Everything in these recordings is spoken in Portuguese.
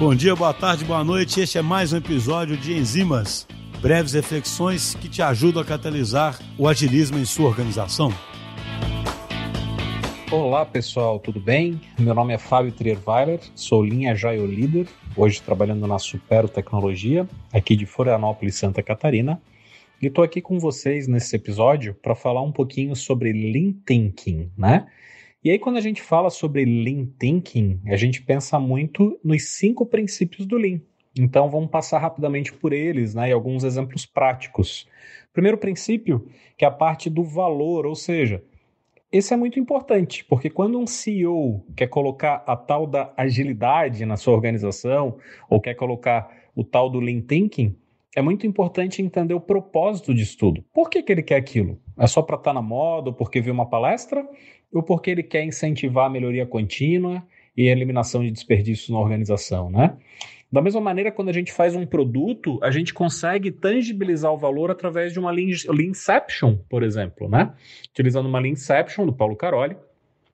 Bom dia, boa tarde, boa noite. Este é mais um episódio de Enzimas, breves reflexões que te ajudam a catalisar o agilismo em sua organização. Olá pessoal, tudo bem? Meu nome é Fábio Trierweiler, sou linha Agile Leader, hoje trabalhando na Supero Tecnologia, aqui de Florianópolis, Santa Catarina. E estou aqui com vocês nesse episódio para falar um pouquinho sobre Lean Thinking, né? E aí, quando a gente fala sobre Lean Thinking, a gente pensa muito nos cinco princípios do Lean. Então, vamos passar rapidamente por eles, né? E alguns exemplos práticos. Primeiro princípio, que é a parte do valor, ou seja, esse é muito importante, porque quando um CEO quer colocar a tal da agilidade na sua organização, ou quer colocar o tal do Lean Thinking, é muito importante entender o propósito disso tudo. Por que, que ele quer aquilo? É só para estar tá na moda, ou porque viu uma palestra? Ou porque ele quer incentivar a melhoria contínua e a eliminação de desperdícios na organização, né? Da mesma maneira, quando a gente faz um produto, a gente consegue tangibilizar o valor através de uma Leanception, por exemplo, né? Utilizando uma Leanception do Paulo Caroli,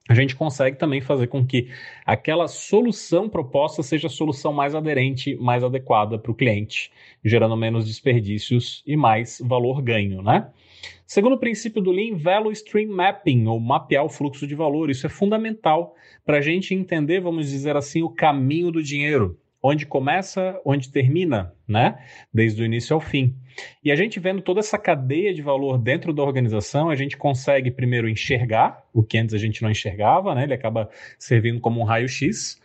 a gente consegue também fazer com que aquela solução proposta seja a solução mais aderente, mais adequada para o cliente, gerando menos desperdícios e mais valor ganho, né? Segundo o princípio do Lean, Value Stream Mapping, ou mapear o fluxo de valor. Isso é fundamental para a gente entender, vamos dizer assim, o caminho do dinheiro. Onde começa, onde termina, né? Desde o início ao fim. E a gente vendo toda essa cadeia de valor dentro da organização, a gente consegue primeiro enxergar o que antes a gente não enxergava, né? Ele acaba servindo como um raio-x.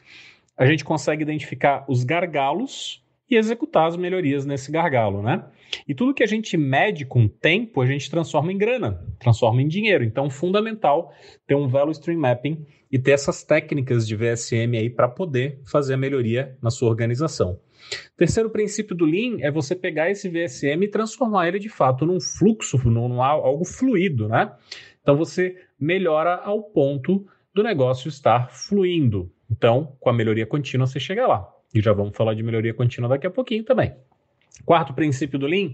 A gente consegue identificar os gargalos e executar as melhorias nesse gargalo, né? E tudo que a gente mede com tempo, a gente transforma em grana, transforma em dinheiro. Então, fundamental ter um Value Stream Mapping e ter essas técnicas de VSM aí para poder fazer a melhoria na sua organização. Terceiro princípio do Lean é você pegar esse VSM e transformar ele de fato num fluxo, num, num algo fluido, né? Então você melhora ao ponto do negócio estar fluindo. Então, com a melhoria contínua, você chega lá. E já vamos falar de melhoria contínua daqui a pouquinho também. Quarto princípio do Lean,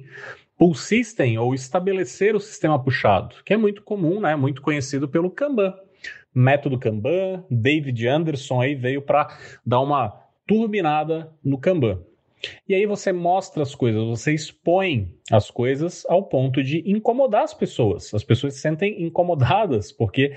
pull system ou estabelecer o sistema puxado, que é muito comum, né, muito conhecido pelo Kanban. Método Kanban, David Anderson aí veio para dar uma turbinada no Kanban. E aí você mostra as coisas, você expõe as coisas ao ponto de incomodar as pessoas. As pessoas se sentem incomodadas porque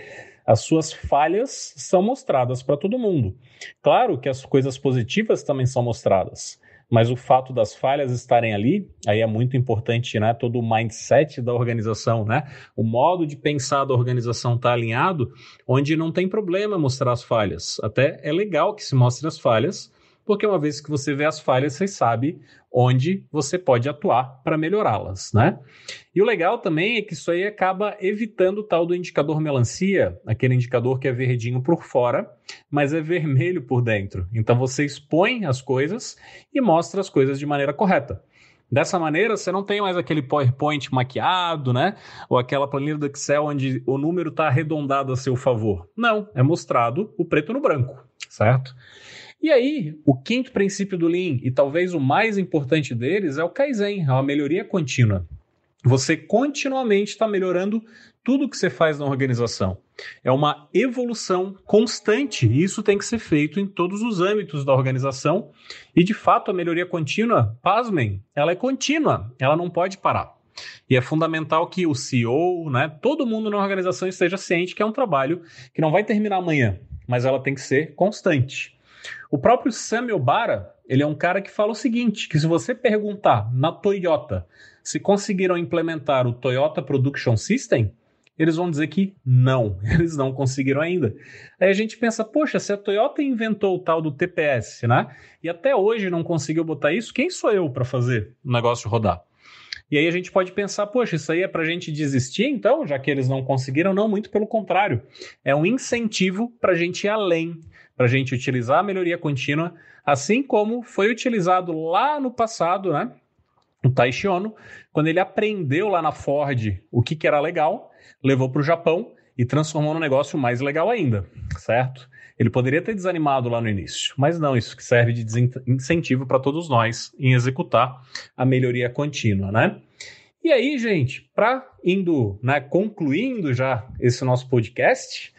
as suas falhas são mostradas para todo mundo. Claro que as coisas positivas também são mostradas mas o fato das falhas estarem ali, aí é muito importante, né? Todo o mindset da organização, né? O modo de pensar da organização está alinhado, onde não tem problema mostrar as falhas. Até é legal que se mostre as falhas, porque uma vez que você vê as falhas, você sabe onde você pode atuar para melhorá-las, né? E o legal também é que isso aí acaba evitando o tal do indicador melancia, aquele indicador que é verdinho por fora, mas é vermelho por dentro. Então você expõe as coisas e mostra as coisas de maneira correta. Dessa maneira, você não tem mais aquele PowerPoint maquiado, né? Ou aquela planilha do Excel onde o número está arredondado a seu favor. Não, é mostrado o preto no branco, certo? E aí, o quinto princípio do Lean, e talvez o mais importante deles, é o Kaizen, é uma melhoria contínua. Você continuamente está melhorando tudo que você faz na organização. É uma evolução constante e isso tem que ser feito em todos os âmbitos da organização. E de fato, a melhoria contínua, pasmem, ela é contínua, ela não pode parar. E é fundamental que o CEO, né, todo mundo na organização esteja ciente que é um trabalho que não vai terminar amanhã, mas ela tem que ser constante. O próprio Samuel Bara, ele é um cara que fala o seguinte, que se você perguntar na Toyota se conseguiram implementar o Toyota Production System, eles vão dizer que não, eles não conseguiram ainda. Aí a gente pensa, poxa, se a Toyota inventou o tal do TPS, né? E até hoje não conseguiu botar isso, quem sou eu para fazer o negócio rodar? E aí a gente pode pensar, poxa, isso aí é para a gente desistir, então, já que eles não conseguiram? Não, muito pelo contrário. É um incentivo para a gente ir além, para a gente utilizar a melhoria contínua, assim como foi utilizado lá no passado, né? O Taishi Ono, quando ele aprendeu lá na Ford o que, que era legal, levou para o Japão e transformou no negócio mais legal ainda, certo? Ele poderia ter desanimado lá no início, mas não, isso que serve de incentivo para todos nós em executar a melhoria contínua, né? E aí, gente, para indo, né, concluindo já esse nosso podcast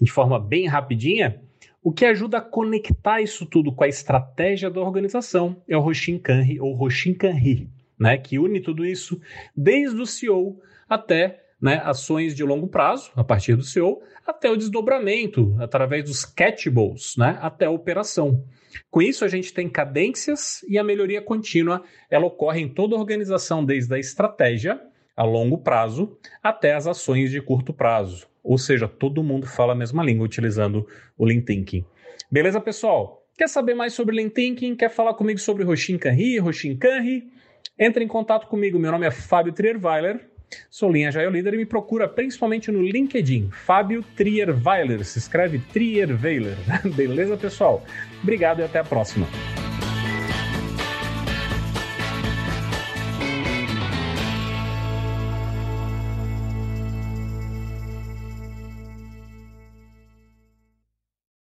de forma bem rapidinha, O que ajuda a conectar isso tudo com a estratégia da organização é o Roshin Kanri ou Roshin Kanri, né, que une tudo isso desde o CEO até né, ações de longo prazo, a partir do CEO, até o desdobramento, através dos catchables, né, até a operação. Com isso, a gente tem cadências e a melhoria contínua, ela ocorre em toda a organização, desde a estratégia, a longo prazo, até as ações de curto prazo. Ou seja, todo mundo fala a mesma língua utilizando o Lean Thinking. Beleza, pessoal? Quer saber mais sobre Lean Thinking? Quer falar comigo sobre Roshin Kanri, Roshin Kanri? Entre em contato comigo. Meu nome é Fábio Trierweiler. Sou linha Jaio Líder e me procura principalmente no LinkedIn, Fábio Trierweiler. Se escreve Trierweiler. Beleza, pessoal? Obrigado e até a próxima.